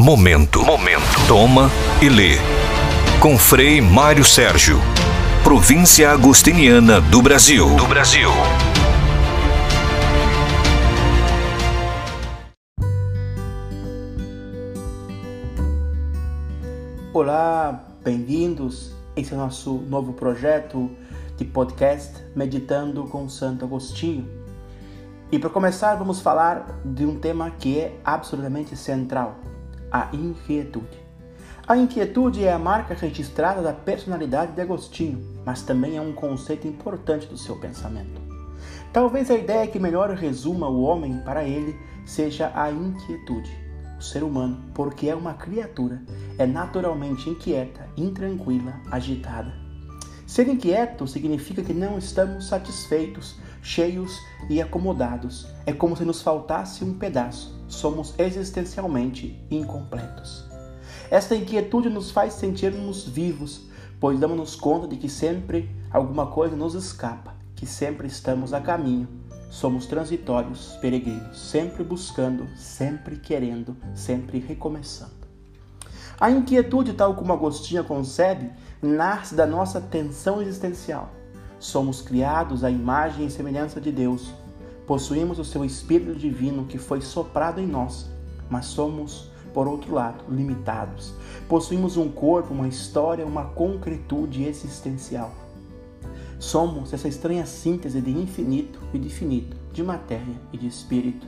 Momento. Momento. Toma e lê. Com Frei Mário Sérgio. Província Agostiniana do Brasil. Do Brasil. Olá, bem-vindos. Esse é o nosso novo projeto de podcast Meditando com Santo Agostinho. E para começar, vamos falar de um tema que é absolutamente central: a inquietude. A inquietude é a marca registrada da personalidade de Agostinho, mas também é um conceito importante do seu pensamento. Talvez a ideia que melhor resuma o homem para ele seja a inquietude. O ser humano, porque é uma criatura, é naturalmente inquieta, intranquila, agitada. Ser inquieto significa que não estamos satisfeitos, cheios e acomodados. É como se nos faltasse um pedaço. Somos existencialmente incompletos. Esta inquietude nos faz sentirmos vivos, pois damos-nos conta de que sempre alguma coisa nos escapa, que sempre estamos a caminho. Somos transitórios, peregrinos, sempre buscando, sempre querendo, sempre recomeçando. A inquietude, tal como Agostinho concebe, nasce da nossa tensão existencial. Somos criados à imagem e semelhança de Deus. Possuímos o seu Espírito Divino que foi soprado em nós, mas somos, por outro lado, limitados. Possuímos um corpo, uma história, uma concretude existencial. Somos essa estranha síntese de infinito e de finito, de matéria e de espírito.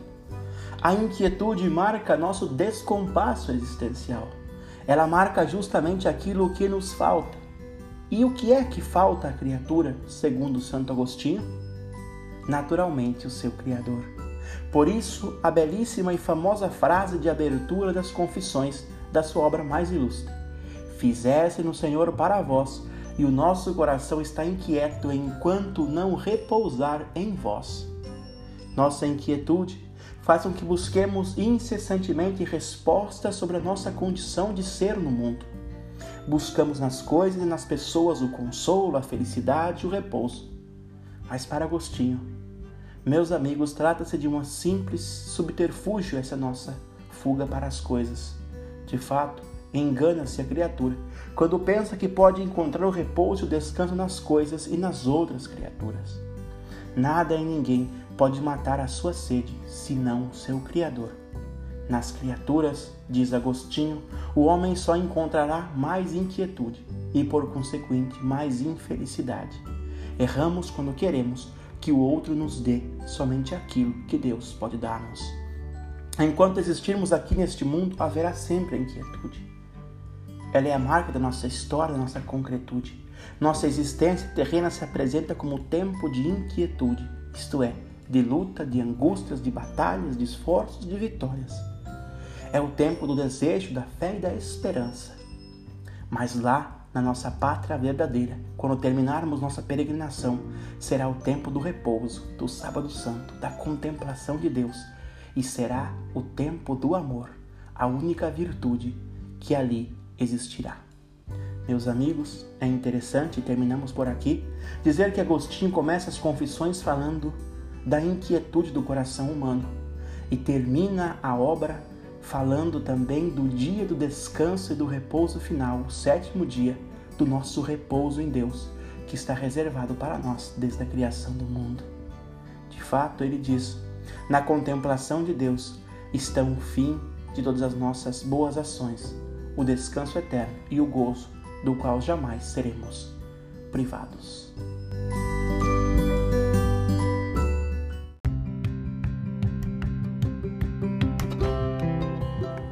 A inquietude marca nosso descompasso existencial. Ela marca justamente aquilo que nos falta, e o que é que falta à criatura, segundo Santo Agostinho? Naturalmente, o seu Criador. Por isso, a belíssima e famosa frase de abertura das Confissões da sua obra mais ilustre: Fizesse no Senhor para vós, e o nosso coração está inquieto enquanto não repousar em vós. Nossa inquietude faz com que busquemos incessantemente respostas sobre a nossa condição de ser no mundo Buscamos nas coisas e nas pessoas o consolo, a felicidade e o repouso. Mas para Agostinho, meus amigos, trata-se de um simples subterfúgio essa nossa fuga para as coisas. De fato, engana-se a criatura quando pensa que pode encontrar o repouso e o descanso nas coisas e nas outras criaturas. Nada e ninguém pode matar a sua sede, senão o seu Criador. Nas criaturas, diz Agostinho, o homem só encontrará mais inquietude e, por consequente, mais infelicidade. Erramos quando queremos que o outro nos dê somente aquilo que Deus pode dar-nos. Enquanto existirmos aqui neste mundo, haverá sempre a inquietude. Ela é a marca da nossa história, da nossa concretude. Nossa existência terrena se apresenta como tempo de inquietude, isto é, de luta, de angústias, de batalhas, de esforços, de vitórias. É o tempo do desejo, da fé e da esperança. Mas lá, na nossa pátria verdadeira, quando terminarmos nossa peregrinação, será o tempo do repouso, do sábado santo, da contemplação de Deus, e será o tempo do amor, a única virtude que ali existirá. Meus amigos, é interessante, terminamos por aqui, dizer que Agostinho começa as confissões falando da inquietude do coração humano e termina a obra falando também do dia do descanso e do repouso final, o sétimo dia do nosso repouso em Deus, que está reservado para nós desde a criação do mundo. De fato, ele diz: na contemplação de Deus estão o fim de todas as nossas boas ações, o descanso eterno e o gozo do qual jamais seremos privados.